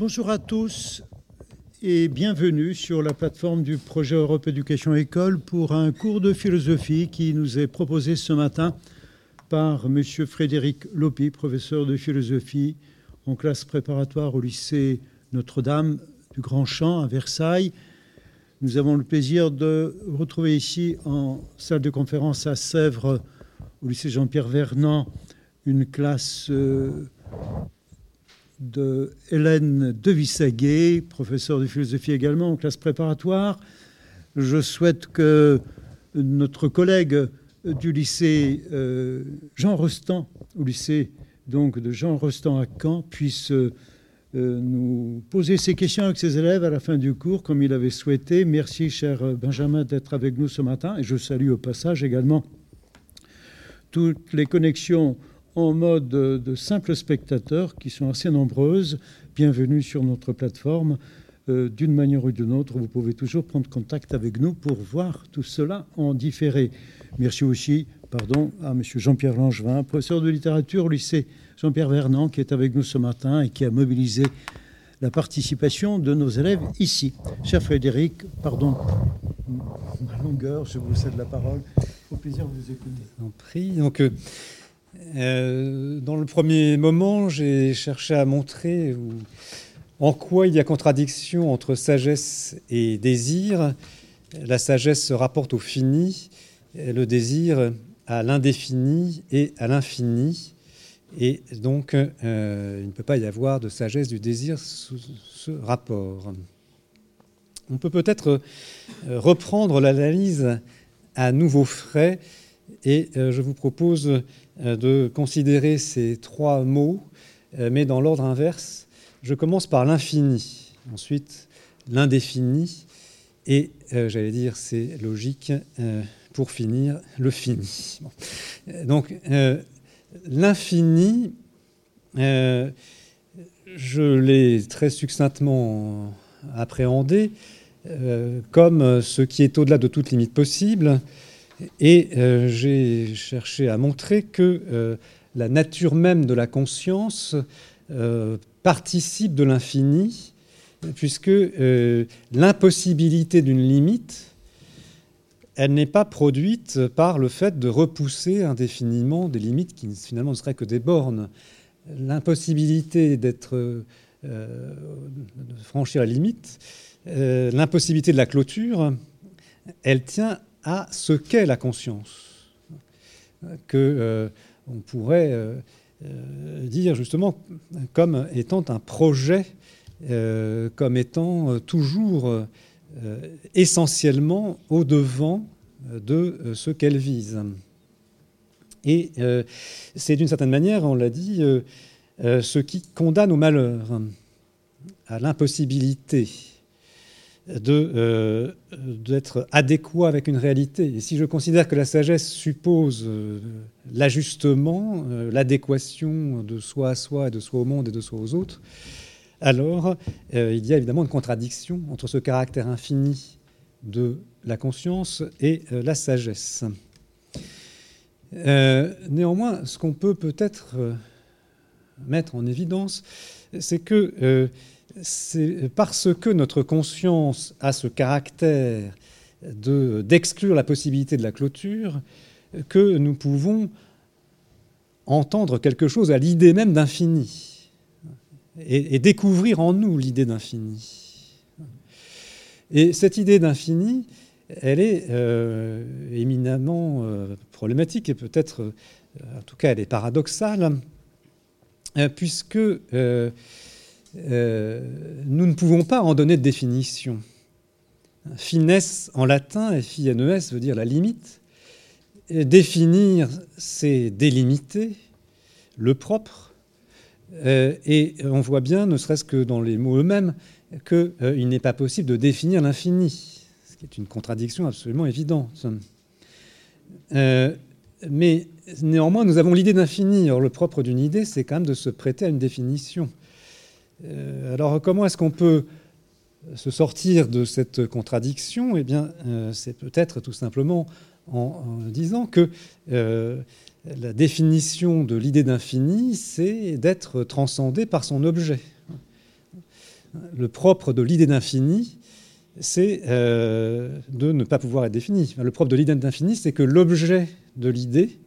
Bonjour à tous et bienvenue sur la plateforme du projet Europe Éducation École pour un cours de philosophie qui nous est proposé ce matin par M. Frédéric Lopi, professeur de philosophie en classe préparatoire au lycée Notre-Dame du Grand Champ à Versailles. Nous avons le plaisir de retrouver ici en salle de conférence à Sèvres, au lycée Jean-Pierre Vernant, une classe euh, de Hélène Devissaguet, professeure de philosophie également en classe préparatoire. Je souhaite que notre collègue du lycée euh, Jean Rostand, au lycée donc de Jean Rostand à Caen, puisse euh, nous poser ses questions avec ses élèves à la fin du cours, comme il avait souhaité. Merci, cher Benjamin, d'être avec nous ce matin. Et je salue au passage également toutes les connexions en mode de simples spectateurs qui sont assez nombreuses. Bienvenue sur notre plateforme. Euh, d'une manière ou d'une autre, vous pouvez toujours prendre contact avec nous pour voir tout cela en différé. Merci aussi pardon, à M. Jean-Pierre Langevin, professeur de littérature au lycée Jean-Pierre Vernant, qui est avec nous ce matin et qui a mobilisé la participation de nos élèves ici. Cher Frédéric, pardon, ma longueur, je vous cède la parole. Au plaisir de vous écouter. En prie. Donc, euh, euh, dans le premier moment, j'ai cherché à montrer en quoi il y a contradiction entre sagesse et désir. La sagesse se rapporte au fini, le désir à l'indéfini et à l'infini. Et donc, euh, il ne peut pas y avoir de sagesse du désir sous ce rapport. On peut peut-être reprendre l'analyse à nouveau frais et je vous propose euh, de considérer ces trois mots, euh, mais dans l'ordre inverse. Je commence par l'infini, ensuite l'indéfini, et euh, j'allais dire, c'est logique, pour finir, le fini. Donc, l'infini, je l'ai très succinctement appréhendé comme ce qui est au-delà de toute limite possible, et euh, j'ai cherché à montrer que euh, la nature même de la conscience euh, participe de l'infini, puisque l'impossibilité d'une limite, elle n'est pas produite par le fait de repousser indéfiniment des limites qui finalement ne seraient que des bornes. L'impossibilité d'être de franchir la limite, l'impossibilité de la clôture, elle tient à ce qu'est la conscience, que euh, on pourrait euh, euh, dire justement comme étant un projet, comme étant toujours essentiellement au devant de ce qu'elle vise. Et c'est d'une certaine manière, on l'a dit, ce qui condamne au malheur, à l'impossibilité euh, d'être adéquat avec une réalité. Et si je considère que la sagesse suppose euh, l'ajustement, euh, l'adéquation de soi à soi et de soi au monde et de soi aux autres, alors il y a évidemment une contradiction entre ce caractère infini de la conscience et la sagesse. néanmoins, ce qu'on peut peut-être mettre en évidence, c'est que c'est parce que notre conscience a ce caractère d'exclure la possibilité de la clôture que nous pouvons entendre quelque chose à l'idée même d'infini et, découvrir en nous l'idée d'infini. Et cette idée d'infini, elle est euh, éminemment euh, problématique et peut-être, euh, en tout cas, elle est paradoxale, puisque euh, nous ne pouvons pas en donner de définition. Finesse en latin, F-I-N-E-S, veut dire la limite. définir, c'est délimiter le propre. Euh, et on voit bien, ne serait-ce que dans les mots eux-mêmes, qu'il euh, n'est pas possible de définir l'infini, ce qui est une contradiction absolument évidente. mais néanmoins, nous avons l'idée d'infini. Or, le propre d'une idée, c'est quand même de se prêter à une définition. Euh, alors comment est-ce qu'on peut se sortir de cette contradiction? Eh bien, euh, c'est peut-être tout simplement en, disant que euh, la définition de l'idée d'infini, c'est d'être transcendé par son objet. Le propre de l'idée d'infini, c'est de ne pas pouvoir être défini. Le propre de l'idée d'infini, c'est que l'objet de l'idée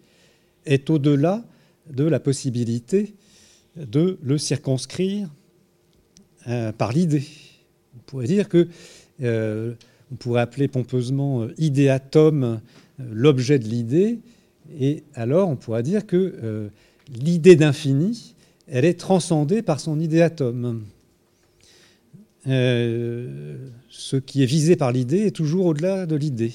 est au-delà de la possibilité de le circonscrire euh, par l'idée. On pourrait dire que, euh, on pourrait appeler pompeusement idéatum l'objet de l'idée, et alors on pourrait dire que l'idée d'infini, elle est transcendée par son idéatum. Euh, ce qui est visé par l'idée est toujours au-delà de l'idée.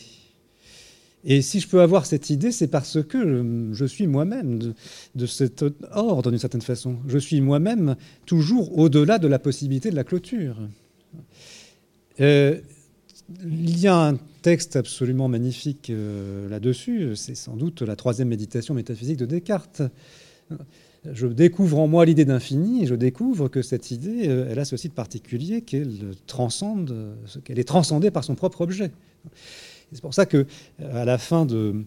Et si je peux avoir cette idée, c'est parce que je suis moi-même de, cet ordre, d'une certaine façon. Je suis moi-même toujours au-delà de la possibilité de la clôture. Euh, il y a un texte absolument magnifique euh, là-dessus, c'est sans doute la troisième méditation métaphysique de Descartes je découvre en moi l'idée d'infini et je découvre que cette idée, euh, elle a ceci de particulier qu'elle transcende, qu'elle est transcendée par son propre objet. C'est pour ça que à la fin de,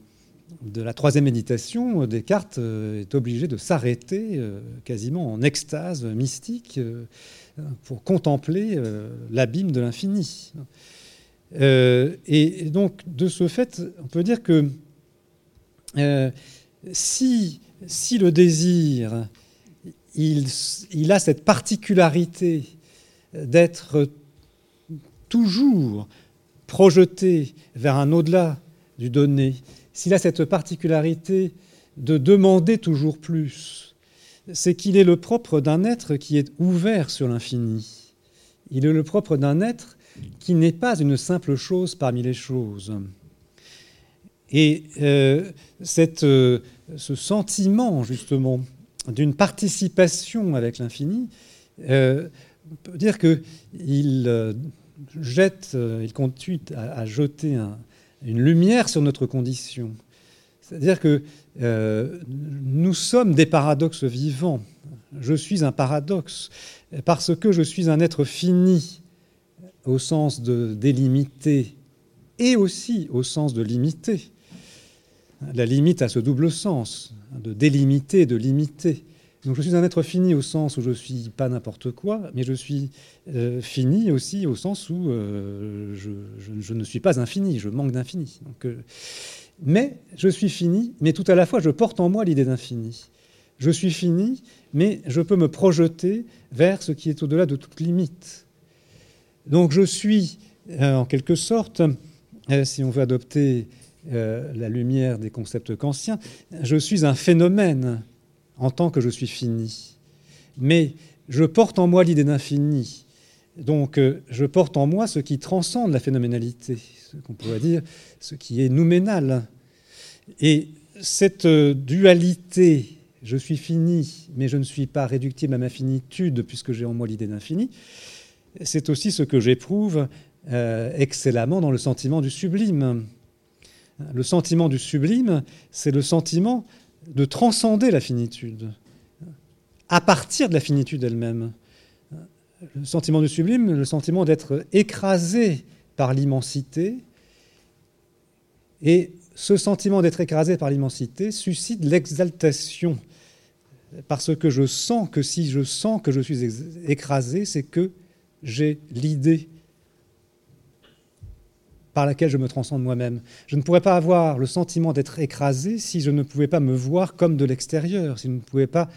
la troisième méditation, Descartes euh, est obligé de s'arrêter euh, quasiment en extase mystique pour contempler l'abîme de l'infini. Et donc, de ce fait, on peut dire que si si le désir, il, a cette particularité d'être toujours projeté vers un au-delà du donné, s'il a cette particularité de demander toujours plus, c'est qu'il est le propre d'un être qui est ouvert sur l'infini. Il est le propre d'un être qui n'est pas une simple chose parmi les choses. Et euh, cette, euh, ce sentiment, justement, d'une participation avec l'infini, euh, on peut dire qu'il jette, il continue à, jeter une lumière sur notre condition. C'est-à-dire que nous sommes des paradoxes vivants. Je suis un paradoxe parce que je suis un être fini au sens de délimité et aussi au sens de limité la limite a ce double sens, de délimiter, de limiter. Donc je suis un être fini au sens où je ne suis pas n'importe quoi, mais je suis euh, fini aussi au sens où euh, je, ne suis pas infini, je manque d'infini. Euh, mais je suis fini, mais tout à la fois je porte en moi l'idée d'infini. Je suis fini, mais je peux me projeter vers ce qui est au-delà de toute limite. Donc je suis, en quelque sorte, si on veut adopter la lumière des concepts kantiens, je suis un phénomène en tant que je suis fini. Mais je porte en moi l'idée d'infini. Donc euh, je porte en moi ce qui transcende la phénoménalité, ce qu'on pourrait dire ce qui est nouménal. Et cette euh, dualité, je suis fini, mais je ne suis pas réductible à ma finitude puisque j'ai en moi l'idée d'infini, c'est aussi ce que j'éprouve excellemment dans le sentiment du sublime. Le sentiment du sublime, c'est le sentiment de transcender la finitude, à partir de la finitude elle-même. Le sentiment du sublime, le sentiment d'être écrasé par l'immensité. Et ce sentiment d'être écrasé par l'immensité suscite l'exaltation, parce que je sens que si je sens que je suis écrasé, c'est que j'ai l'idée par laquelle je me transcende moi-même. Je ne pourrais pas avoir le sentiment d'être écrasé si je ne pouvais pas me voir comme de l'extérieur, si je ne pouvais pas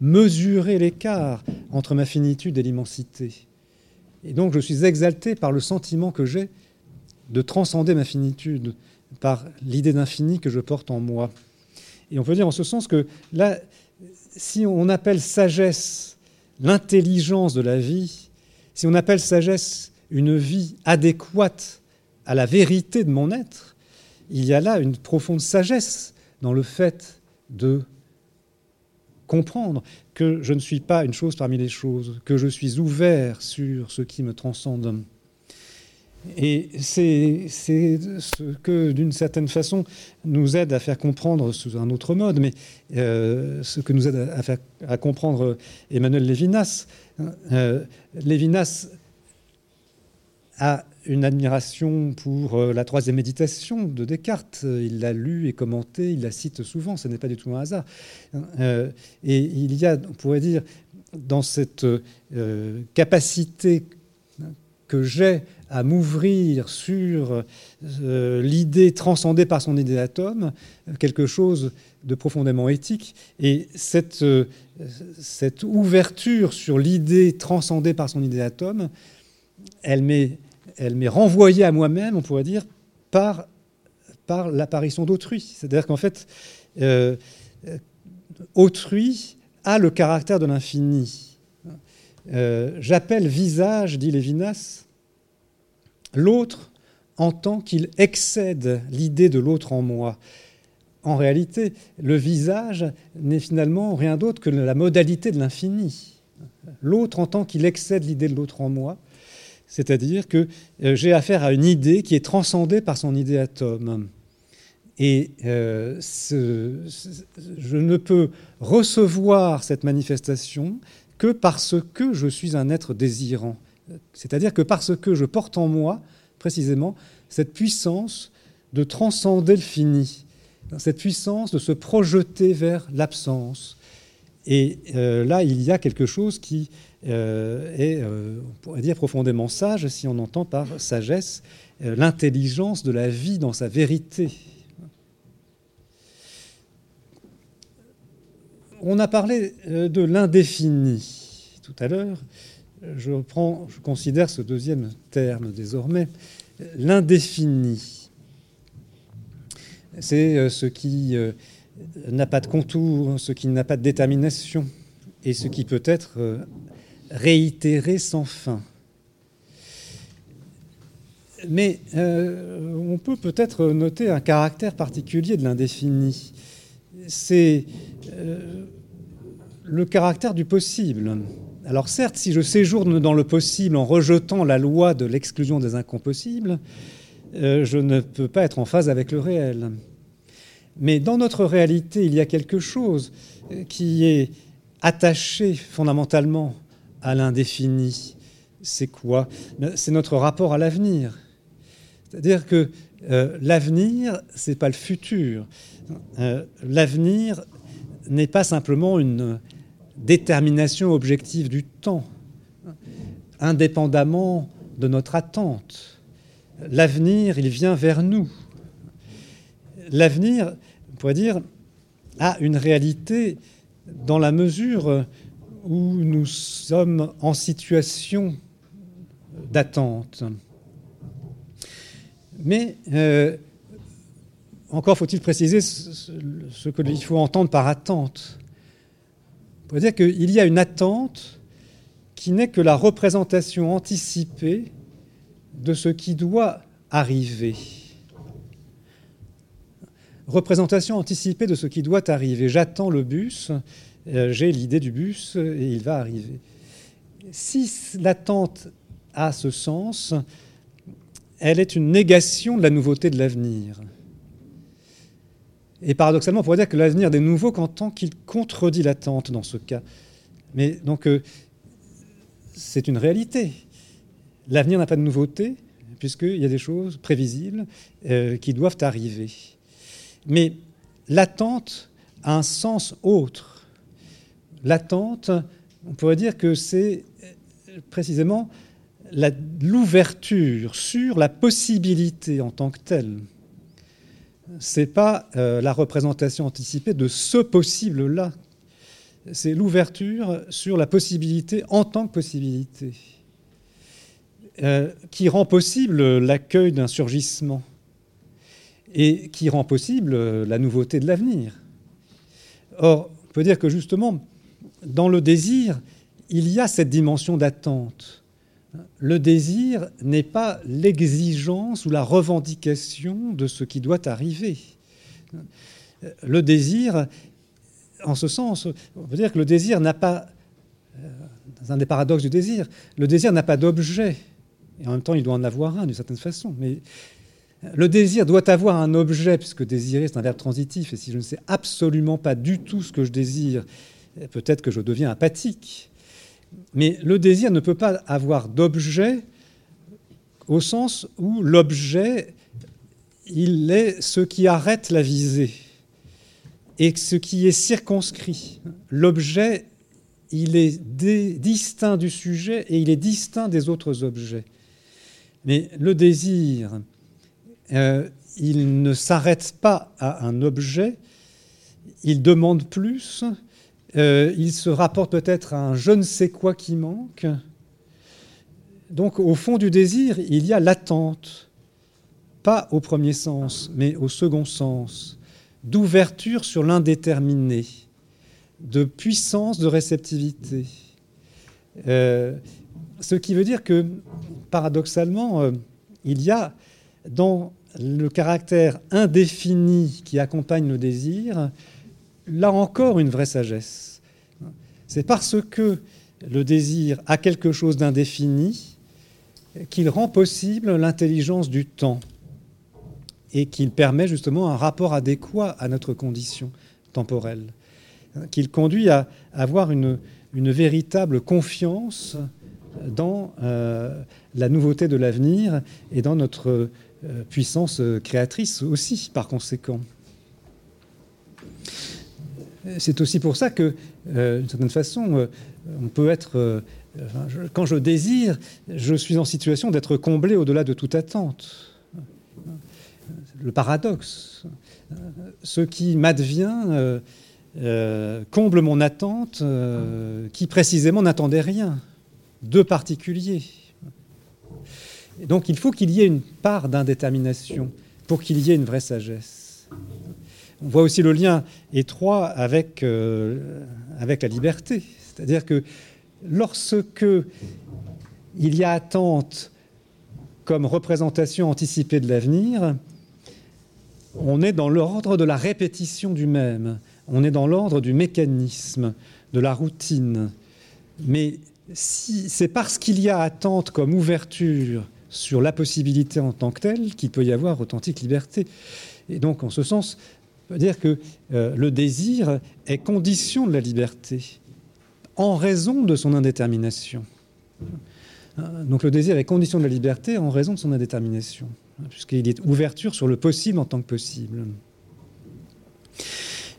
mesurer l'écart entre ma finitude et l'immensité. Et donc je suis exalté par le sentiment que j'ai de transcender ma finitude, par l'idée d'infini que je porte en moi. Et on peut dire en ce sens que là, si on appelle sagesse l'intelligence de la vie, si on appelle sagesse une vie adéquate à la vérité de mon être, il y a là une profonde sagesse dans le fait de comprendre que je ne suis pas une chose parmi les choses, que je suis ouvert sur ce qui me transcende. Et c'est ce que, d'une certaine façon, nous aide à faire comprendre sous un autre mode, mais euh, ce que nous aide à, faire, à comprendre Emmanuel Lévinas. Euh, Lévinas a une admiration pour euh, la troisième méditation de Descartes. Il l'a lu et commenté, il la cite souvent, ce n'est pas du tout un hasard. Euh, et il y a, on pourrait dire, dans cette capacité que j'ai à m'ouvrir sur l'idée transcendée par son idée d'atome, quelque chose de profondément éthique. Et cette, cette ouverture sur l'idée transcendée par son idée d'atome, elle m'est, elle m'est renvoyée à moi-même, on pourrait dire, par, par l'apparition d'autrui. C'est-à-dire qu'en fait, euh, autrui a le caractère de l'infini. Euh, j'appelle visage, dit Lévinas, l'autre en tant qu'il excède l'idée de l'autre en moi. En réalité, le visage n'est finalement rien d'autre que la modalité de l'infini. L'autre en tant qu'il excède l'idée de l'autre en moi, c'est-à-dire que euh, j'ai affaire à une idée qui est transcendée par son idée atome. Et euh, je ne peux recevoir cette manifestation que parce que je suis un être désirant. C'est-à-dire que parce que je porte en moi, précisément, cette puissance de transcender le fini, cette puissance de se projeter vers l'absence. Et euh, là, il y a quelque chose qui euh, euh, on pourrait dire, profondément sage, si on entend par sagesse l'intelligence de la vie dans sa vérité. On a parlé de l'indéfini tout à l'heure. Je, prends, je considère ce deuxième terme désormais, l'indéfini c'est euh, ce qui euh, n'a pas de contour, ce qui n'a pas de détermination, et ce qui peut être euh, réitéré sans fin. Mais on peut peut-être noter un caractère particulier de l'indéfini. C'est le caractère du possible. Alors certes, si je séjourne dans le possible en rejetant la loi de l'exclusion des incompossibles, je ne peux pas être en phase avec le réel. Mais dans notre réalité, il y a quelque chose qui est attaché fondamentalement à l'indéfini. C'est quoi? C'est notre rapport à l'avenir. C'est-à-dire que euh, l'avenir, ce n'est pas le futur. Euh, l'avenir n'est pas simplement une détermination objective du temps, indépendamment de notre attente. L'avenir, il vient vers nous. L'avenir, pourrait dire, a une réalité dans la mesure où nous sommes en situation d'attente. Mais euh, encore faut-il préciser ce, qu'il faut entendre par attente. On pourrait dire qu'il y a une attente qui n'est que la représentation anticipée de ce qui doit arriver représentation anticipée de ce qui doit arriver. J'attends le bus, j'ai l'idée du bus et il va arriver. Si l'attente a ce sens, elle est une négation de la nouveauté de l'avenir. Et paradoxalement, on pourrait dire que l'avenir n'est nouveau qu'en tant qu'il contredit l'attente dans ce cas. Mais donc, euh, c'est une réalité. L'avenir n'a pas de nouveauté, puisqu'il y a des choses prévisibles euh, qui doivent arriver. Mais l'attente a un sens autre. L'attente, on pourrait dire que c'est précisément l'ouverture sur la possibilité en tant que telle. Ce n'est pas euh, la représentation anticipée de ce possible-là. C'est l'ouverture sur la possibilité en tant que possibilité, euh, qui rend possible l'accueil d'un surgissement et qui rend possible euh, la nouveauté de l'avenir. Or, on peut dire que justement, dans le désir, il y a cette dimension d'attente. Le désir n'est pas l'exigence ou la revendication de ce qui doit arriver. Le désir, en ce sens, on peut dire que le désir n'a pas, euh, dans un des paradoxes du désir, le désir n'a pas d'objet. Et en même temps, il doit en avoir un d'une certaine façon. Mais le désir doit avoir un objet, puisque désirer, c'est un verbe transitif, et si je ne sais absolument pas du tout ce que je désire, peut-être que je deviens apathique. Mais le désir ne peut pas avoir d'objet au sens où l'objet, il est ce qui arrête la visée et ce qui est circonscrit. L'objet, il est distinct du sujet et il est distinct des autres objets. Mais le désir, euh, il ne s'arrête pas à un objet, il demande plus, euh, il se rapporte peut-être à un je ne sais quoi qui manque. Donc au fond du désir, il y a l'attente, pas au premier sens, mais au second sens, d'ouverture sur l'indéterminé, de puissance de réceptivité. Euh, ce qui veut dire que, paradoxalement, euh, il y a dans le caractère indéfini qui accompagne le désir, là encore une vraie sagesse. C'est parce que le désir a quelque chose d'indéfini qu'il rend possible l'intelligence du temps et qu'il permet justement un rapport adéquat à notre condition temporelle, qu'il conduit à avoir une, véritable confiance dans euh, la nouveauté de l'avenir et dans notre euh, puissance créatrice aussi, par conséquent. C'est aussi pour ça que, euh, d'une certaine façon, on peut être... quand je désire, je suis en situation d'être comblé au-delà de toute attente. Le paradoxe. Ce qui m'advient comble mon attente qui précisément n'attendait rien de particulier. donc il faut qu'il y ait une part d'indétermination pour qu'il y ait une vraie sagesse. On voit aussi le lien étroit avec, euh, avec la liberté. C'est-à-dire que lorsque il y a attente comme représentation anticipée de l'avenir, on est dans l'ordre de la répétition du même, on est dans l'ordre du mécanisme, de la routine. Mais c'est parce qu'il y a attente comme ouverture sur la possibilité en tant que telle qu'il peut y avoir authentique liberté. Et donc, en ce sens, dire que euh, le désir est condition de la liberté en raison de son indétermination. Donc le désir est condition de la liberté en raison de son indétermination, puisqu'il est ouverture sur le possible en tant que possible.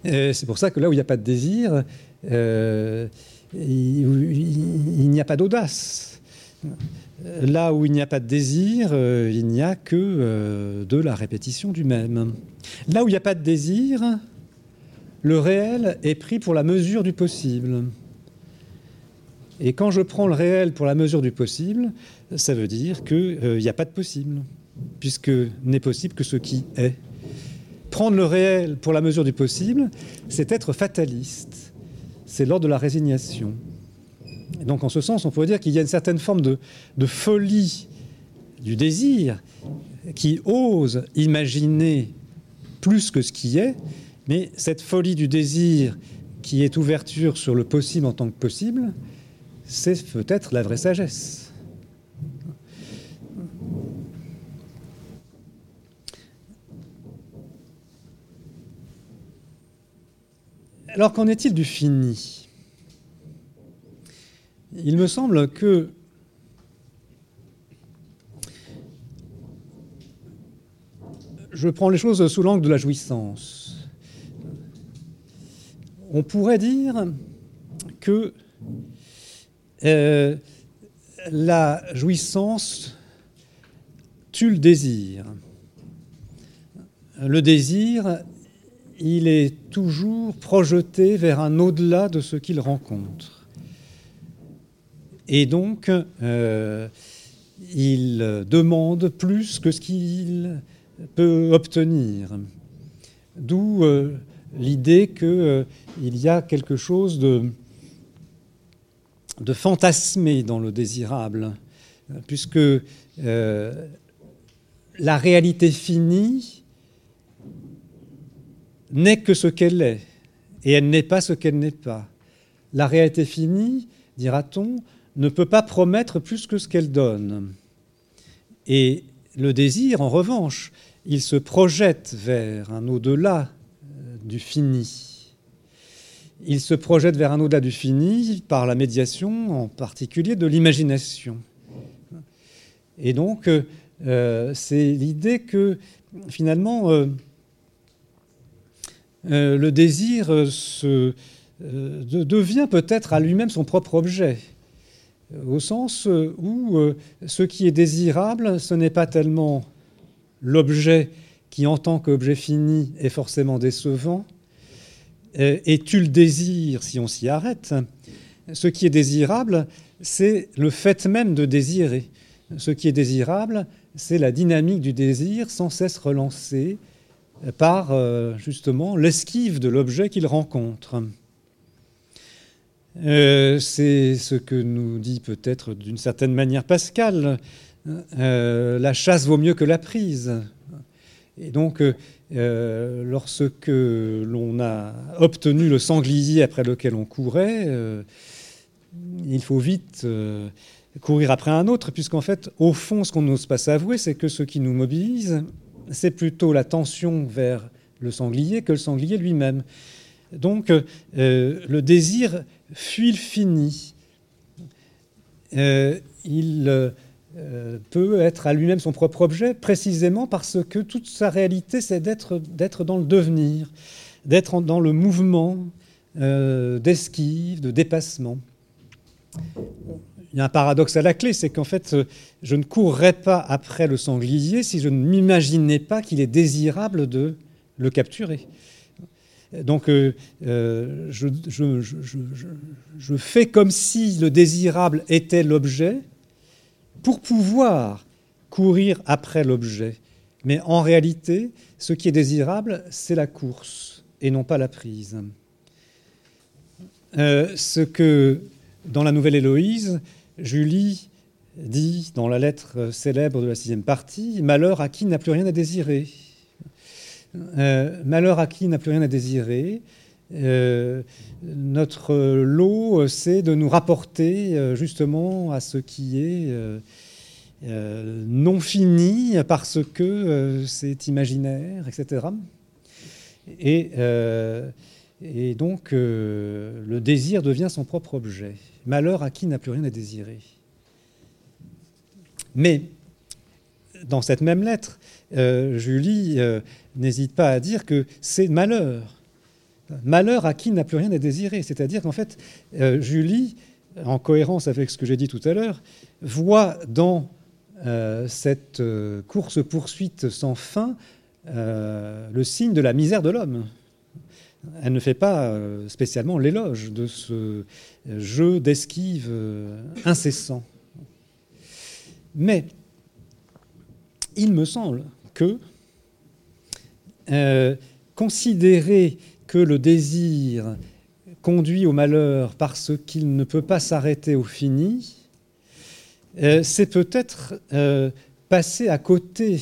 c'est pour ça que là où il n'y a pas de désir, euh, il, n'y a pas d'audace. Là où il n'y a pas de désir, euh, il n'y a que euh, de la répétition du même. Là où il n'y a pas de désir, le réel est pris pour la mesure du possible. Et quand je prends le réel pour la mesure du possible, ça veut dire qu'il euh, n'y a pas de possible, puisque n'est possible que ce qui est. Prendre le réel pour la mesure du possible, c'est être fataliste c'est l'ordre de la résignation. Donc en ce sens, on pourrait dire qu'il y a une certaine forme de, folie du désir qui ose imaginer plus que ce qui est, mais cette folie du désir qui est ouverture sur le possible en tant que possible, c'est peut-être la vraie sagesse. Alors qu'en est-il du fini? Il me semble que je prends les choses sous l'angle de la jouissance. On pourrait dire que euh, la jouissance tue le désir. Le désir il est toujours projeté vers un au-delà de ce qu'il rencontre. Et donc, euh, il demande plus que ce qu'il peut obtenir. D'où euh, l'idée qu'il euh, y a quelque chose de, de fantasmé dans le désirable, puisque la réalité finie n'est que ce qu'elle est, et elle n'est pas ce qu'elle n'est pas. La réalité finie, dira-t-on, ne peut pas promettre plus que ce qu'elle donne. Et le désir, en revanche, il se projette vers un au-delà euh, du fini. Il se projette vers un au-delà du fini par la médiation, en particulier de l'imagination. Et donc, euh, c'est l'idée que finalement, euh, le désir devient peut-être à lui-même son propre objet, au sens où ce qui est désirable, ce n'est pas tellement l'objet qui, en tant qu'objet fini, est forcément décevant, et tu le désires si on s'y arrête. Ce qui est désirable, c'est le fait même de désirer. Ce qui est désirable, c'est la dynamique du désir sans cesse relancée par euh, justement l'esquive de l'objet qu'il rencontre. Euh, c'est ce que nous dit peut-être d'une certaine manière Pascal. Euh, la chasse vaut mieux que la prise. Et donc, lorsque l'on a obtenu le sanglier après lequel on courait, il faut vite courir après un autre, puisqu'en fait, au fond, ce qu'on n'ose pas s'avouer, c'est que ce qui nous mobilise, c'est plutôt la tension vers le sanglier que le sanglier lui-même. Donc, euh, le désir fuit le fini. Euh, il euh, peut être à lui-même son propre objet, précisément parce que toute sa réalité, c'est d'être dans le devenir, d'être dans le mouvement d'esquive, de dépassement il y a un paradoxe à la clé, c'est qu'en fait, euh, je ne courrais pas après le sanglier si je ne m'imaginais pas qu'il est désirable de le capturer. Donc, euh, euh, je, fais comme si le désirable était l'objet pour pouvoir courir après l'objet. Mais en réalité, ce qui est désirable, c'est la course et non pas la prise. ce que, dans la nouvelle Héloïse, Julie dit dans la lettre célèbre de la sixième partie Malheur à qui n'a plus rien à désirer. Euh, malheur à qui n'a plus rien à désirer. Euh, notre lot, c'est de nous rapporter euh, justement à ce qui est non fini parce que c'est imaginaire, etc. Et, donc le désir devient son propre objet. Malheur à qui n'a plus rien à désirer. Mais dans cette même lettre, euh, Julie euh, n'hésite pas à dire que c'est malheur. Malheur à qui n'a plus rien à désirer. C'est-à-dire qu'en fait, euh, Julie, en cohérence avec ce que j'ai dit tout à l'heure, voit dans cette course-poursuite sans fin le signe de la misère de l'homme elle ne fait pas euh, spécialement l'éloge de ce jeu d'esquive euh, incessant. Mais il me semble que euh, considérer que le désir conduit au malheur parce qu'il ne peut pas s'arrêter au fini, c'est peut-être passer à côté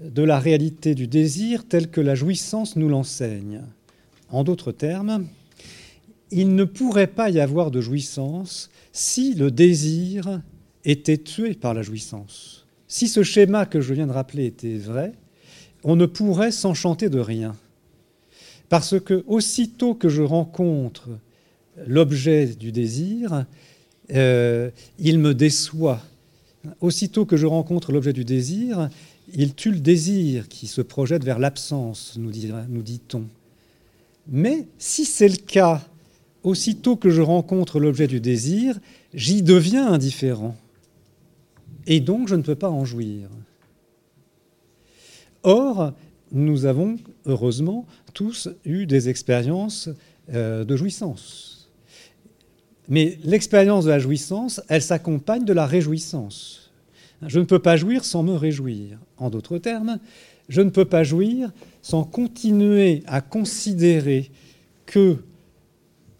de la réalité du désir telle que la jouissance nous l'enseigne. En d'autres termes, il ne pourrait pas y avoir de jouissance si le désir était tué par la jouissance. Si ce schéma que je viens de rappeler était vrai, on ne pourrait s'enchanter de rien. Parce que aussitôt que je rencontre l'objet du désir, euh, il me déçoit. Aussitôt que je rencontre l'objet du désir, il tue le désir qui se projette vers l'absence, nous dit-on. Mais si c'est le cas, aussitôt que je rencontre l'objet du désir, j'y deviens indifférent. Et donc je ne peux pas en jouir. Or, nous avons, heureusement, tous eu des expériences euh, de jouissance. Mais l'expérience de la jouissance, elle s'accompagne de la réjouissance. Je ne peux pas jouir sans me réjouir. En d'autres termes, je ne peux pas jouir sans continuer à considérer que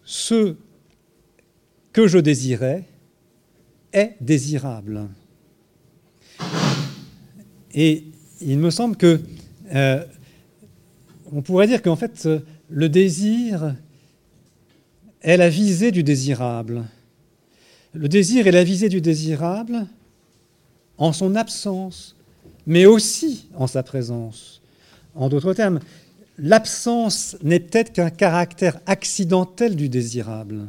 ce que je désirais est désirable. Et il me semble que euh, on pourrait dire qu'en fait le désir est la visée du désirable. Le désir est la visée du désirable en son absence, mais aussi en sa présence. En d'autres termes, l'absence n'est peut-être qu'un caractère accidentel du désirable.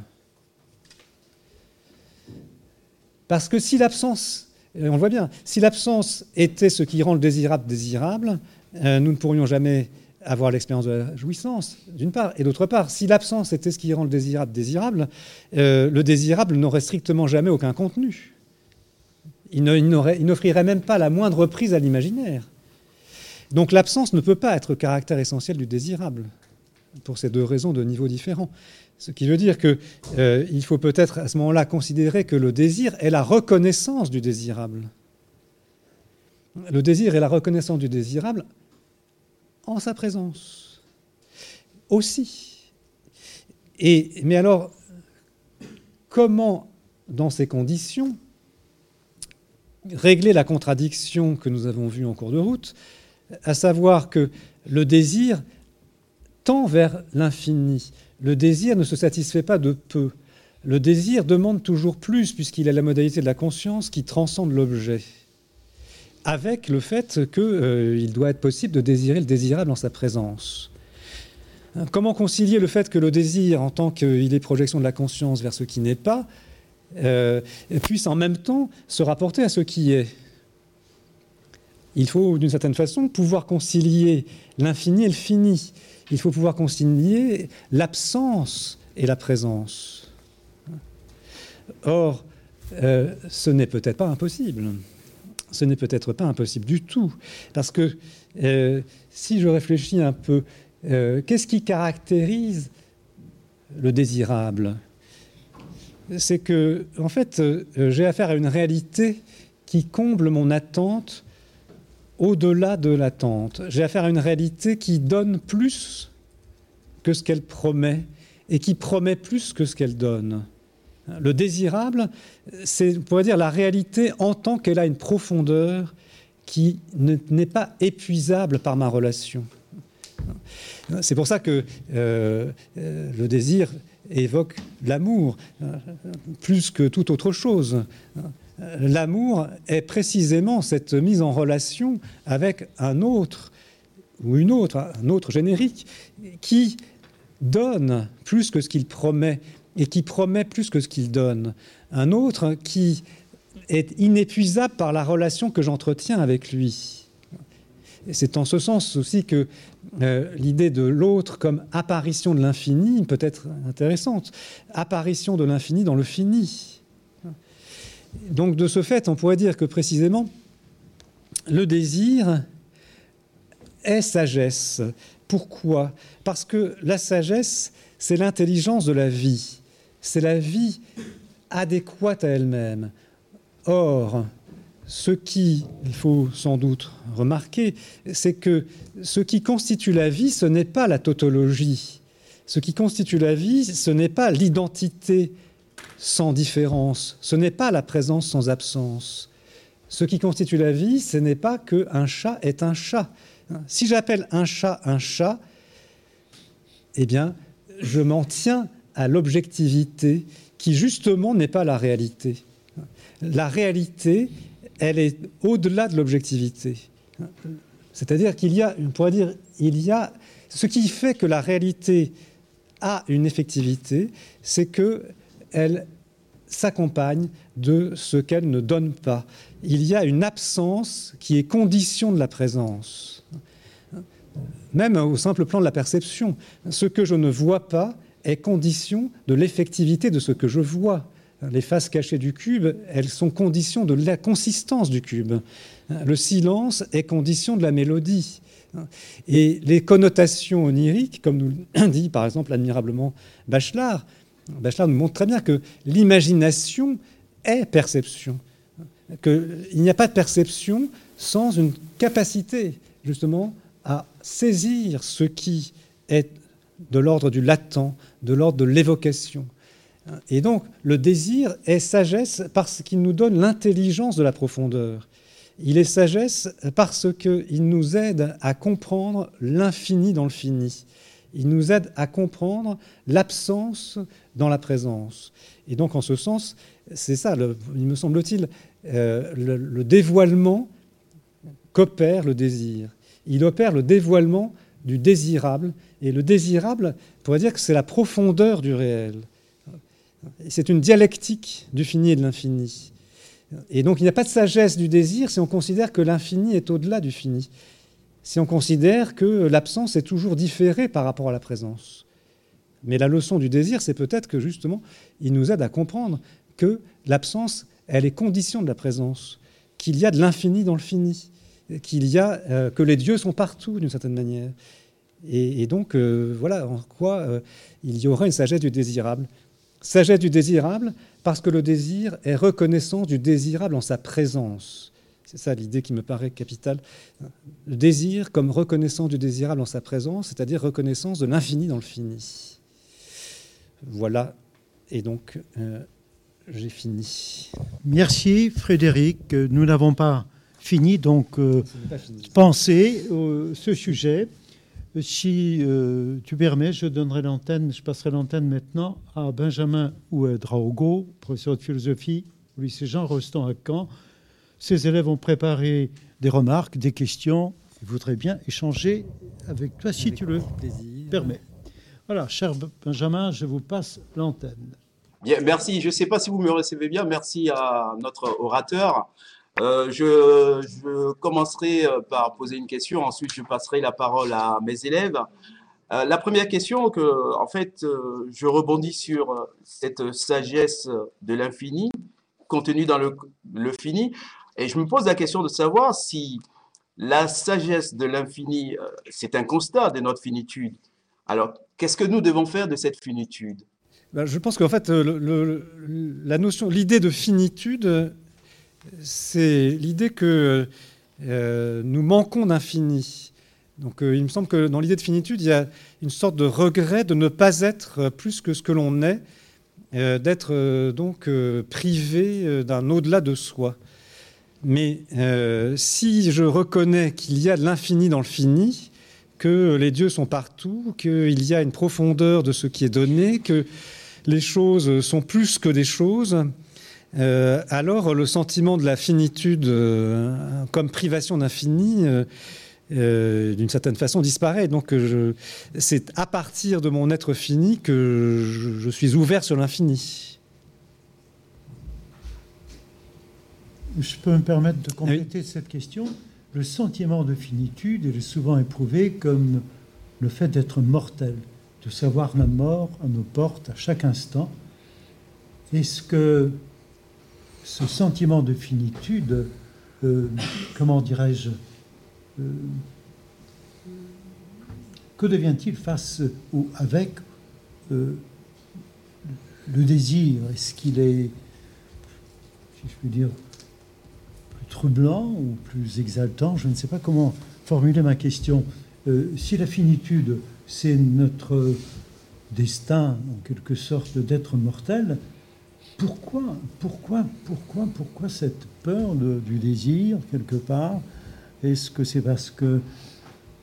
Parce que si l'absence, on le voit bien, si l'absence était ce qui rend le désirable désirable, euh, nous ne pourrions jamais avoir l'expérience de la jouissance, d'une part, et d'autre part, si l'absence était ce qui rend le désirable désirable, euh, le désirable n'aurait strictement jamais aucun contenu. Il n'offrirait même pas la moindre prise à l'imaginaire. Donc l'absence ne peut pas être caractère essentiel du désirable, pour ces deux raisons de niveaux différents. Ce qui veut dire qu'il euh, faut peut-être à ce moment-là considérer que le désir est la reconnaissance du désirable. Le désir est la reconnaissance du désirable en sa présence aussi. Et, mais alors, comment, dans ces conditions, régler la contradiction que nous avons vue en cours de route, à savoir que le désir tend vers l'infini. Le désir ne se satisfait pas de peu. Le désir demande toujours plus, puisqu'il est la modalité de la conscience qui transcende l'objet avec le fait qu'il euh, doit être possible de désirer le désirable en sa présence. Comment concilier le fait que le désir, en tant qu'il est projection de la conscience vers ce qui n'est pas, euh, puisse en même temps se rapporter à ce qui est? Il faut, d'une certaine façon, pouvoir concilier l'infini et le fini. Il faut pouvoir concilier l'absence et la présence. Or, euh, ce n'est peut-être pas impossible ce n'est peut-être pas impossible du tout. Parce que euh, si je réfléchis un peu, euh, qu'est-ce qui caractérise le désirable? C'est que, en fait, euh, j'ai affaire à une réalité qui comble mon attente au-delà de l'attente. J'ai affaire à une réalité qui donne plus que ce qu'elle promet et qui promet plus que ce qu'elle donne. Le désirable, c'est, on pourrait dire, la réalité en tant qu'elle a une profondeur qui n'est pas épuisable par ma relation. C'est pour ça que euh, euh, le désir évoque l'amour plus que toute autre chose. L'amour est précisément cette mise en relation avec un autre ou une autre, un autre générique, qui donne plus que ce qu'il promet et qui promet plus que ce qu'il donne. Un autre qui est inépuisable par la relation que j'entretiens avec lui. C'est en ce sens aussi que euh, l'idée de l'autre comme apparition de l'infini peut être intéressante. Apparition de l'infini dans le fini. Donc de ce fait, on pourrait dire que précisément, le désir est sagesse. Pourquoi? Parce que la sagesse, c'est l'intelligence de la vie c'est la vie adéquate à elle-même. Or, ce qui, il faut sans doute remarquer, c'est que ce qui constitue la vie, ce n'est pas la tautologie. Ce qui constitue la vie, ce n'est pas l'identité sans différence, ce n'est pas la présence sans absence. Ce qui constitue la vie, ce n'est pas qu'un chat est un chat. Si j'appelle un chat un chat, eh bien, je m'en tiens à l'objectivité qui justement n'est pas la réalité. La réalité, elle est au-delà de l'objectivité. C'est-à-dire qu'il y a, on pourrait dire, il y a ce qui fait que la réalité a une effectivité, c'est que elle s'accompagne de ce qu'elle ne donne pas. Il y a une absence qui est condition de la présence. Même au simple plan de la perception, ce que je ne vois pas est condition de l'effectivité de ce que je vois. Les faces cachées du cube, elles sont condition de la consistance du cube. Le silence est condition de la mélodie. Et les connotations oniriques, comme nous dit par exemple admirablement Bachelard, Bachelard nous montre très bien que l'imagination est perception, qu'il n'y a pas de perception sans une capacité justement à saisir ce qui est de l'ordre du latent, de l'ordre de l'évocation. Et donc, le désir est sagesse parce qu'il nous donne l'intelligence de la profondeur. Il est sagesse parce qu'il nous aide à comprendre l'infini dans le fini. Il nous aide à comprendre l'absence dans la présence. Et donc, en ce sens, c'est ça, il me semble-t-il, euh, le dévoilement qu'opère le désir. Il opère le dévoilement du désirable. Et le désirable, on pourrait dire que c'est la profondeur du réel. C'est une dialectique du fini et de l'infini. Et donc il n'y a pas de sagesse du désir si on considère que l'infini est au-delà du fini. si on considère que l'absence est toujours différée par rapport à la présence. Mais la leçon du désir, c'est peut-être que justement, il nous aide à comprendre que l'absence, elle est condition de la présence, qu'il y a de l'infini dans le fini, qu'il y a euh, que les dieux sont partout d'une certaine manière. Et, donc, euh, voilà en quoi euh, il y aura une sagesse du désirable. Sagesse du désirable parce que le désir est reconnaissance du désirable en sa présence. C'est ça l'idée qui me paraît capitale. Le désir comme reconnaissance du désirable en sa présence, c'est-à-dire reconnaissance de l'infini dans le fini. Voilà, et donc j'ai fini. Merci Frédéric. Nous n'avons pas fini, donc euh, penser euh, ce sujet. Si tu permets, je donnerai l'antenne, je passerai l'antenne maintenant à Benjamin Ouedraogo, professeur de philosophie au lycée Jean Rostand à Caen, ces élèves ont préparé des remarques, des questions. Ils voudraient bien échanger avec toi si tu le permets. Voilà, cher Benjamin, je vous passe l'antenne. Bien, merci. Je ne sais pas si vous me recevez bien. Merci à notre orateur. Euh, je, commencerai euh, par poser une question. Ensuite, je passerai la parole à mes élèves. Euh, la première question, que, en fait, je rebondis sur cette sagesse de l'infini contenue dans le, fini. Et je me pose la question de savoir si la sagesse de l'infini, c'est un constat de notre finitude. Alors, qu'est-ce que nous devons faire de cette finitude? Ben, Je pense qu'en fait, la notion, l'idée de finitude, c'est l'idée que euh, nous manquons d'infini. Donc, euh, il me semble que dans l'idée de finitude, il y a une sorte de regret de ne pas être plus que ce que l'on est, d'être donc privé d'un au-delà de soi. Mais euh, si je reconnais qu'il y a de l'infini dans le fini, que les dieux sont partout, qu'il y a une profondeur de ce qui est donné, que les choses sont plus que des choses, euh, alors le sentiment de la finitude euh, comme privation d'infini, d'une certaine façon, disparaît. Donc c'est à partir de mon être fini que je suis ouvert sur l'infini. je peux me permettre de compléter cette question. Le sentiment de finitude est souvent éprouvé comme le fait d'être mortel, de savoir la mort à nos portes à chaque instant. Est-ce que ce sentiment de finitude, euh, comment dirais-je, euh, que devient-il face ou avec euh, le désir? Est-ce qu'il est, si je puis dire, troublant ou plus exaltant, je ne sais pas comment formuler ma question. Si la finitude, c'est notre destin, en quelque sorte, d'être mortel, pourquoi, pourquoi, pourquoi, pourquoi cette peur du désir, quelque part? Est-ce que c'est parce que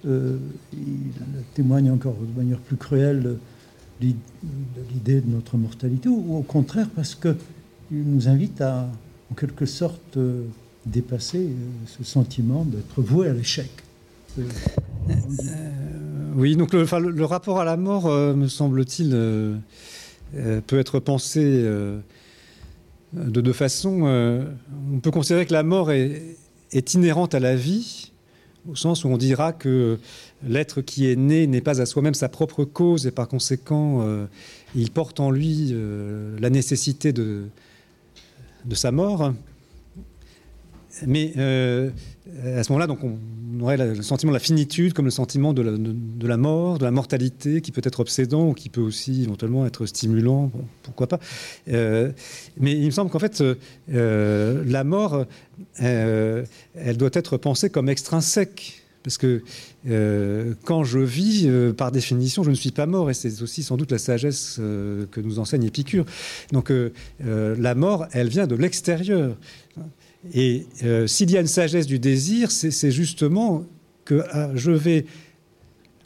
euh, il témoigne encore de manière plus cruelle de l'idée de notre mortalité, ou au contraire parce qu'il nous invite à, en quelque sorte, dépasser euh, ce sentiment d'être voué à l'échec? Euh, oui, donc le, rapport à la mort, euh, me semble-t-il, peut être pensé de deux façons. on peut considérer que la mort est, inhérente à la vie, au sens où on dira que l'être qui est né n'est pas à soi-même sa propre cause et par conséquent, il porte en lui la nécessité de sa mort. Mais euh, à ce moment-là, donc on aurait le sentiment de la finitude comme le sentiment de la, mort, de la mortalité, qui peut être obsédant ou qui peut aussi éventuellement être stimulant, pourquoi pas. Euh, mais il me semble qu'en fait, euh, la mort, elle doit être pensée comme extrinsèque. Parce que quand je vis, par définition, je ne suis pas mort, et c'est aussi sans doute la sagesse que nous enseigne Épicure. Donc la mort, elle vient de l'extérieur. Et euh, s'il y a une sagesse du désir, c'est justement que ah, je vais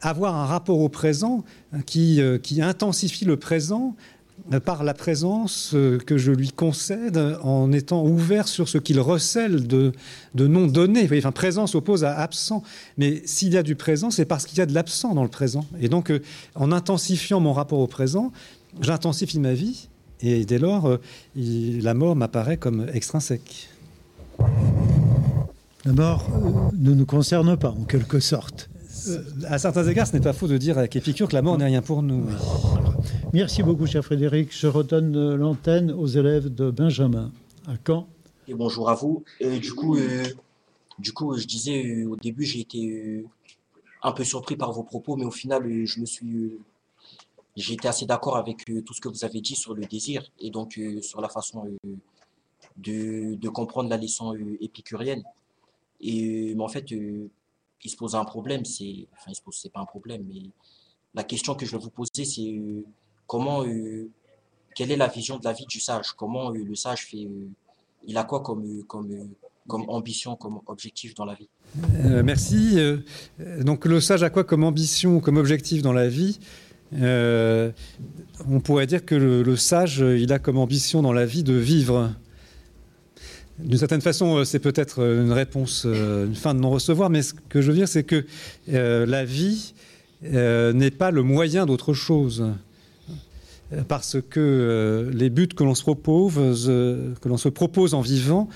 avoir un rapport au présent qui, euh, qui intensifie le présent euh, par la présence que je lui concède en étant ouvert sur ce qu'il recèle de, de non donné. Enfin, présent s'oppose à absent, mais s'il y a du présent, c'est parce qu'il y a de l'absent dans le présent. Et donc, en intensifiant mon rapport au présent, j'intensifie ma vie, et dès lors, la mort m'apparaît comme extrinsèque. La mort euh, ne nous concerne pas, en quelque sorte. Euh, à certains égards, ce n'est pas faux de dire avec Épicure que la mort n'est rien pour nous. Merci beaucoup, cher Frédéric. Je redonne l'antenne aux élèves de Benjamin. À Caen. Et bonjour à vous. du coup, du coup, je disais au début, j'ai été un peu surpris par vos propos, mais au final, je me suis j'ai été assez d'accord avec tout ce que vous avez dit sur le désir et donc sur la façon de, de, comprendre la leçon épicurienne. Et mais en fait, il se pose un problème, c'est enfin il se pose c'est pas un problème, mais la question que je vais vous poser, c'est comment quelle est la vision de la vie du sage? Comment le sage fait il a quoi comme comme comme ambition, comme objectif dans la vie? Euh, Merci. Euh, donc le sage a quoi comme ambition, comme objectif dans la vie? Euh, On pourrait dire que le, sage, il a comme ambition dans la vie de vivre. D'une certaine façon, c'est peut-être une réponse, une fin de non-recevoir, mais ce que je veux dire, c'est que la vie n'est pas le moyen d'autre chose parce que les buts que l'on se propose, en vivant,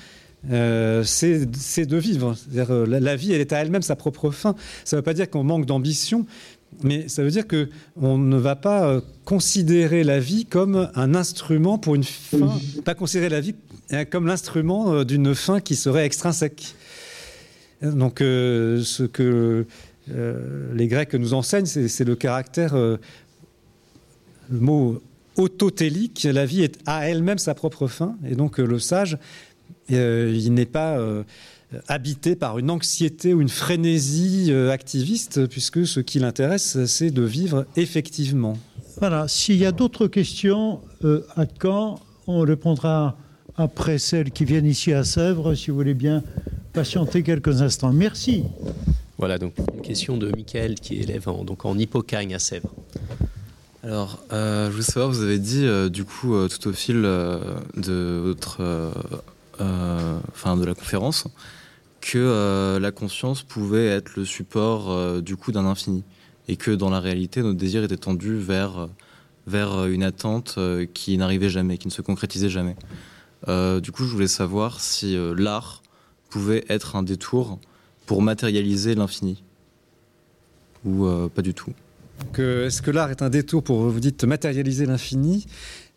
euh, c'est de vivre. Euh, la, vie, elle est à elle-même sa propre fin. Ça ne veut pas dire qu'on manque d'ambition, mais ça veut dire qu'on ne va pas euh, considérer la vie comme un instrument pour une fin, pas considérer la vie comme l'instrument d'une fin qui serait extrinsèque. Donc, ce que les Grecs nous enseignent, c'est le caractère, le mot autotélique. La vie est à elle-même sa propre fin, et donc le sage euh, il n'est pas euh, habité par une anxiété ou une frénésie euh, activiste, puisque ce qui l'intéresse, c'est de vivre effectivement. Voilà, s'il y a d'autres questions à Caen, on répondra après celles qui viennent ici à Sèvres, si vous voulez bien patienter quelques instants. Merci. Voilà, donc une question de Michael qui est élève en, donc en Hippocagne à Sèvres. Alors, euh, je voulais savoir, vous avez dit euh, du coup euh, tout au fil de votre euh, enfin de la conférence, que euh, la conscience pouvait être le support euh, du coup d'un infini et que dans la réalité, notre désir était tendu vers vers une attente qui n'arrivait jamais, qui ne se concrétisait jamais. du coup, je voulais savoir si l'art pouvait être un détour pour matérialiser l'infini ou pas du tout. Est-ce que l'art est un détour pour, vous dites, matérialiser l'infini?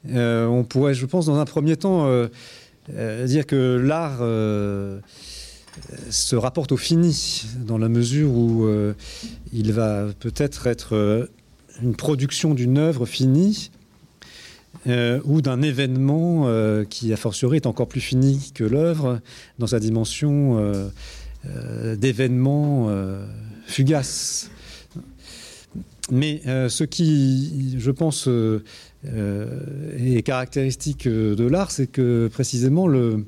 On pourrait, je pense, dans un premier temps, euh, dire que l'art euh, se rapporte au fini, dans la mesure où euh, il va peut-être être, être une production d'une œuvre finie, euh, ou d'un événement euh, qui, a fortiori, est encore plus fini que l'œuvre dans sa dimension euh, euh, d'événement euh, fugace. Mais euh, ce qui, je pense, euh, euh, est caractéristique de l'art, c'est que précisément le,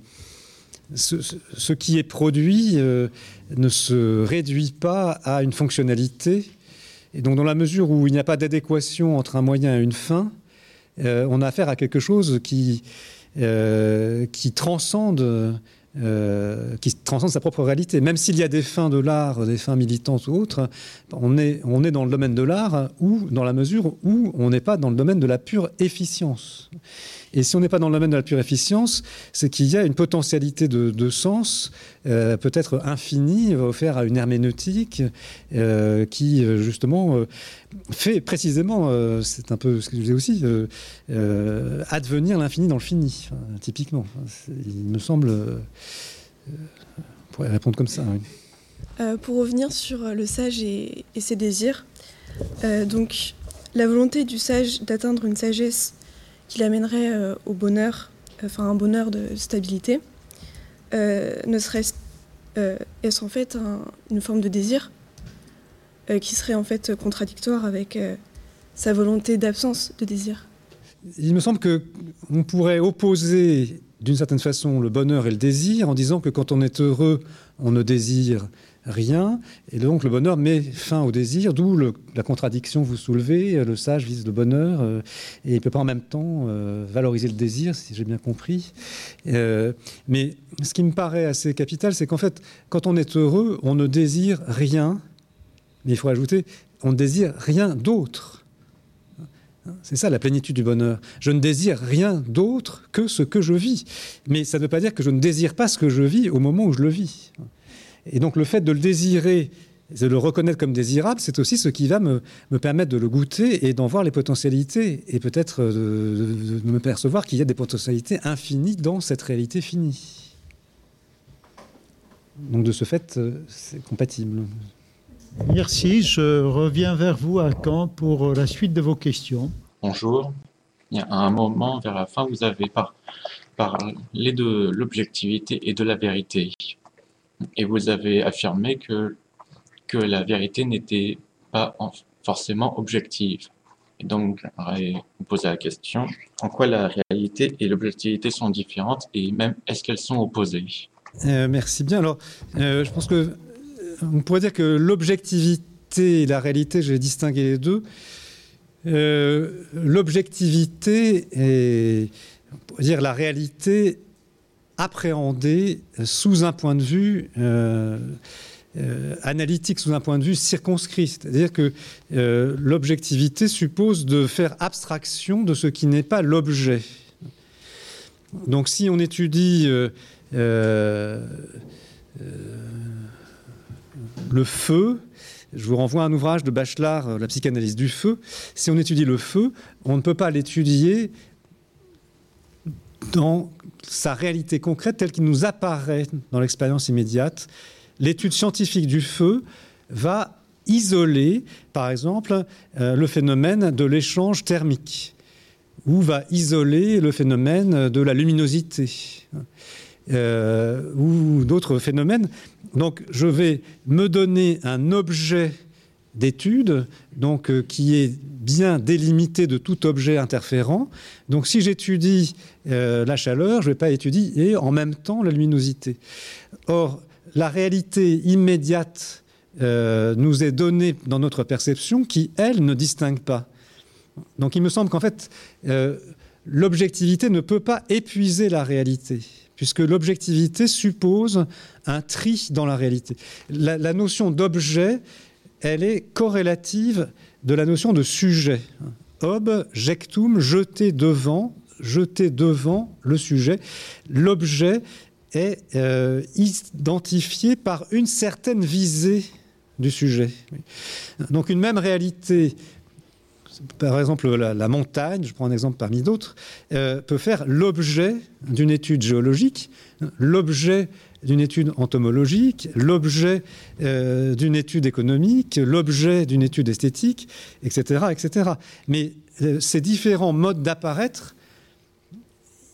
ce, qui est produit euh, ne se réduit pas à une fonctionnalité. Et donc dans la mesure où il n'y a pas d'adéquation entre un moyen et une fin, euh, on a affaire à quelque chose qui, euh, transcende qui transcende sa propre réalité. Même s'il y a des fins de l'art, des fins militantes ou autres, on est, on est dans le domaine de l'art ou dans la mesure où on n'est pas dans le domaine de la pure efficience. Et si on n'est pas dans le domaine de la pure efficience, c'est qu'il y a une potentialité de, sens euh, peut-être infinie offert à une herméneutique euh, qui justement euh, fait précisément, c'est un peu ce que je disais aussi, advenir l'infini dans le fini, typiquement. Il me semble, on pourrait répondre comme ça. Pour revenir sur le sage et, ses désirs, donc la volonté du sage d'atteindre une sagesse qui l'amènerait euh, au bonheur, enfin un bonheur de stabilité, euh, ne serait-ce euh, est-ce en fait un, une forme de désir qui serait en fait contradictoire avec sa volonté d'absence de désir? Il me semble que on pourrait opposer d'une certaine façon le bonheur et le désir en disant que quand on est heureux, on ne désire rien et donc le bonheur met fin au désir d'où la contradiction vous soulevez le sage vise le bonheur euh, et il peut pas en même temps euh, valoriser le désir si j'ai bien compris euh, mais ce qui me paraît assez capital c'est qu'en fait quand on est heureux on ne désire rien mais il faut ajouter on ne désire rien d'autre c'est ça la plénitude du bonheur. Je ne désire rien d'autre que ce que je vis. Mais ça ne veut pas dire que je ne désire pas ce que je vis au moment où je le vis. Et donc le fait de le désirer, de le reconnaître comme désirable, c'est aussi ce qui va me, me, permettre de le goûter et d'en voir les potentialités, et peut-être de, de, de me percevoir qu'il y a des potentialités infinies dans cette réalité finie. Donc de ce fait, c'est compatible. Merci. Je reviens vers vous à Caen pour la suite de vos questions. Bonjour. Il y a un moment vers la fin, vous avez par, parlé de l'objectivité et de la vérité. Et vous avez affirmé que, que la vérité n'était pas forcément objective. Et donc, j'aimerais vous poser la question, en quoi la réalité et l'objectivité sont différentes et même est-ce qu'elles sont opposées? Euh, Merci bien. Alors, euh, je pense que on pourrait dire que l'objectivité et la réalité, j'ai distingué les deux. Euh, l'objectivité pourrait dire, la réalité appréhendée sous un point de vue euh, euh, analytique, sous un point de vue circonscrit. C'est-à-dire que euh, l'objectivité suppose de faire abstraction de ce qui n'est pas l'objet. Donc si on étudie le feu, je vous renvoie à un ouvrage de Bachelard, La psychanalyse du feu. Si on étudie le feu, on ne peut pas l'étudier dans sa réalité concrète telle qu'il nous apparaît dans l'expérience immédiate. L'étude scientifique du feu va isoler, par exemple, euh, le phénomène de l'échange thermique ou va isoler le phénomène de la luminosité euh, ou d'autres phénomènes. Donc je vais me donner un objet d'étude donc euh, qui est bien délimité de tout objet interférent. Donc si j'étudie euh, la chaleur, je ne vais pas étudier en même temps la luminosité. Or, la réalité immédiate euh, nous est donnée dans notre perception qui, elle, ne distingue pas. Donc il me semble qu'en fait, l'objectivité ne peut pas épuiser la réalité puisque l'objectivité suppose un tri dans la réalité. La notion d'objet, elle est corrélative de la notion de sujet. Objectum, jeter devant, jeter devant le sujet. L'objet est euh, identifié par une certaine visée du sujet. Donc une même réalité par exemple la, la, montagne, je prends un exemple parmi d'autres, euh, peut faire l'objet d'une étude géologique, l'objet d'une étude entomologique, l'objet euh, d'une étude économique, l'objet d'une étude esthétique, etc. etc. Mais euh, ces différents modes d'apparaître,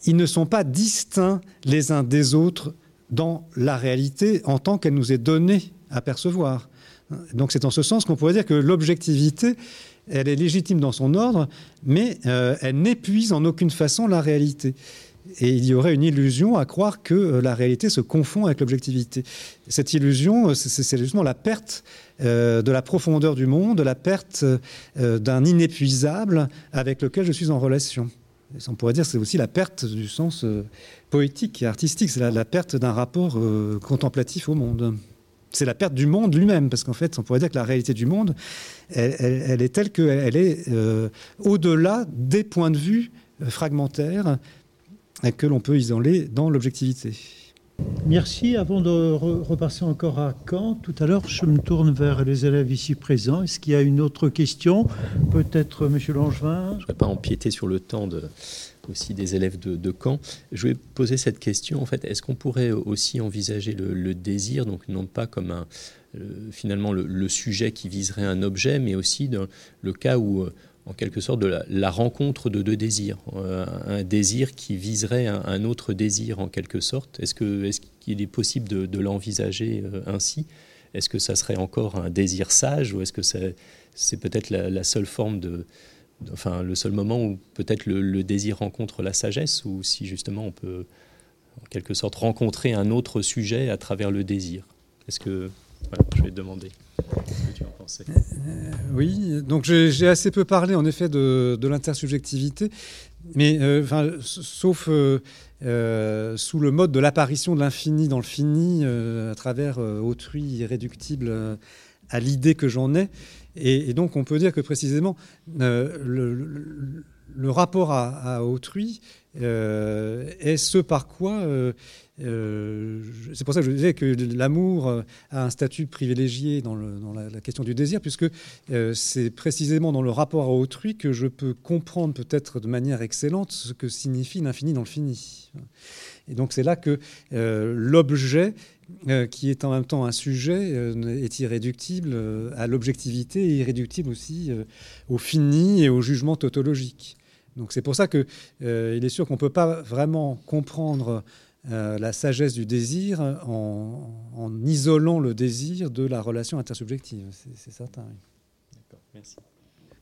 ils ne sont pas distincts les uns des autres dans la réalité en tant qu'elle nous est donnée à percevoir. Donc c'est en ce sens qu'on pourrait dire que l'objectivité, elle est légitime dans son ordre, mais euh, elle n'épuise en aucune façon la réalité. Et il y aurait une illusion à croire que euh, la réalité se confond avec l'objectivité. Cette illusion, euh, c'est justement la perte euh, de la profondeur du monde, la perte d'un inépuisable avec lequel je suis en relation. On pourrait dire c'est aussi la perte du sens poétique et artistique, c'est la, perte d'un rapport contemplatif au monde c'est la perte du monde lui-même, parce qu'en fait, on pourrait dire que la réalité du monde, elle, est telle qu'elle est au-delà des points de vue fragmentaires que l'on peut isoler dans l'objectivité. Merci. Avant de re repasser encore à Caen, tout à l'heure, je me tourne vers les élèves ici présents. Est-ce qu'il y a une autre question? Peut-être M. Langevin? Je ne vais pas empiéter sur le temps de, aussi des élèves de, de Caen. Je vais poser cette question, en fait, est-ce qu'on pourrait aussi envisager le, le, désir, donc non pas comme un, euh, finalement le, le, sujet qui viserait un objet, mais aussi dans le cas où, euh, en quelque sorte, de la, rencontre de deux désirs, euh, un désir qui viserait un, autre désir en quelque sorte. Est-ce qu'il est, est possible de, l'envisager euh, ainsi? Est-ce que ça serait encore un désir sage ou est-ce que c'est peut-être la, la seule forme de enfin le seul moment où peut-être le, le, désir rencontre la sagesse, ou si justement on peut en quelque sorte rencontrer un autre sujet à travers le désir? Est-ce que je vais demander ce que tu en pensais euh, Oui, donc j'ai assez peu parlé en effet de, l'intersubjectivité, mais euh, sauf euh, sous le mode de l'apparition de l'infini dans le fini à travers autrui irréductible à l'idée que j'en ai. Et, donc on peut dire que précisément le, rapport à, autrui est ce par quoi euh, c'est pour ça que je disais que l'amour a un statut privilégié dans, la, question du désir, puisque c'est précisément dans le rapport à autrui que je peux comprendre peut-être de manière excellente ce que signifie l'infini dans le fini. Et donc c'est là que l'objet euh, qui est en même temps un sujet, euh, est irréductible euh, à l'objectivité et irréductible aussi au fini et au jugement tautologique. Donc c'est pour ça qu'il est sûr qu'on ne peut pas vraiment comprendre la sagesse du désir en, isolant le désir de la relation intersubjective. C'est certain. D'accord, merci.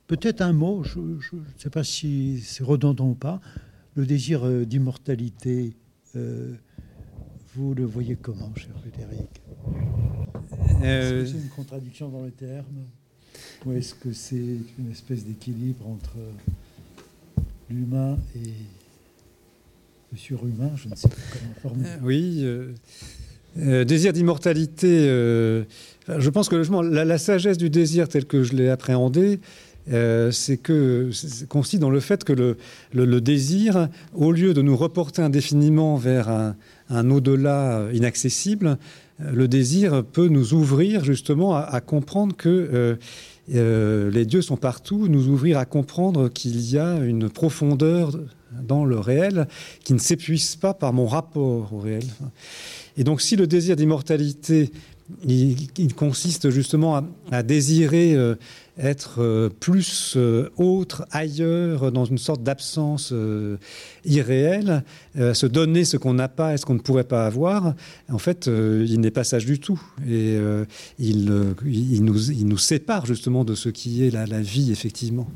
Peut-être un mot, je ne sais pas si c'est redondant ou pas, le désir d'immortalité. Vous le voyez comment, cher Frédéric? Euh... Est-ce que c'est une contradiction dans les termes Ou est-ce que c'est une espèce d'équilibre entre l'humain et surhumain Je ne sais pas comment formuler. Euh, oui. Euh, euh, désir d'immortalité, je pense que la, la, sagesse du désir tel que je l'ai appréhendé, c'est que consiste dans le fait que le, désir, au lieu de nous reporter indéfiniment vers un, au-delà inaccessible, le désir peut nous ouvrir justement à, comprendre que les dieux sont partout, nous ouvrir à comprendre qu'il y a une profondeur dans le réel qui ne s'épuise pas par mon rapport au réel. Et donc si le désir d'immortalité, il, consiste justement à, désirer être euh, plus euh, autre, ailleurs, dans une sorte d'absence euh, irréelle, se donner ce qu'on n'a pas et ce qu'on ne pourrait pas avoir, en fait, il n'est pas sage du tout. Et il, nous, sépare justement de ce qui est la vie, effectivement.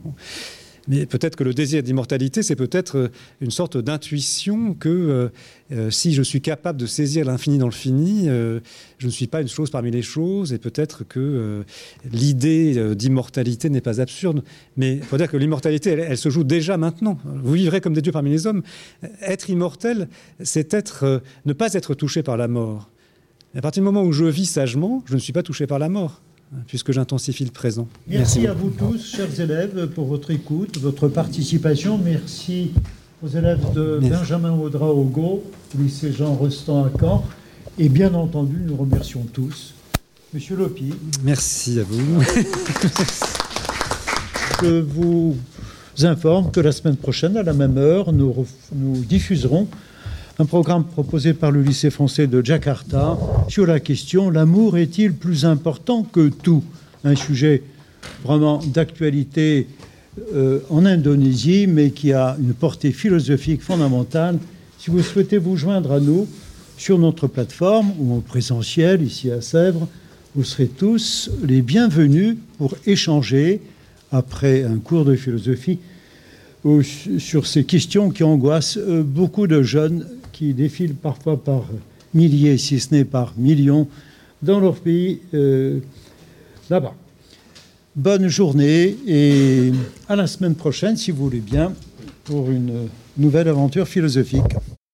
Mais peut-être que le désir d'immortalité, c'est peut-être euh, une sorte d'intuition que euh, euh, si je suis capable de saisir l'infini dans le fini, je ne suis pas une chose parmi les choses, et peut-être que l'idée d'immortalité n'est pas absurde. Mais il faut dire que l'immortalité, elle, se joue déjà maintenant. Vous vivrez comme des dieux parmi les hommes. Être immortel, c'est être, ne pas être touché par la mort. À partir du moment où je vis sagement, je ne suis pas touché par la mort puisque j'intensifie le présent. Merci, à vous tous, chers élèves, pour votre écoute, votre participation. Merci aux élèves de Benjamin Audra au lycée Jean Rostand à Caen. Et bien entendu, nous remercions tous Monsieur Lopi. Merci à vous. Je vous informe que la semaine prochaine, à la même heure, nous, nous diffuserons un programme proposé par le lycée français de Jakarta sur la question L'amour est-il plus important que tout? Un sujet vraiment d'actualité euh, en Indonésie, mais qui a une portée philosophique fondamentale. Si vous souhaitez vous joindre à nous sur notre plateforme ou en présentiel ici à Sèvres, vous serez tous les bienvenus pour échanger après un cours de philosophie sur ces questions qui angoissent euh, beaucoup de jeunes qui défilent parfois par milliers, si ce n'est par millions, dans leur pays euh, là-bas. Bonne journée et à la semaine prochaine, si vous voulez bien, pour une nouvelle aventure philosophique.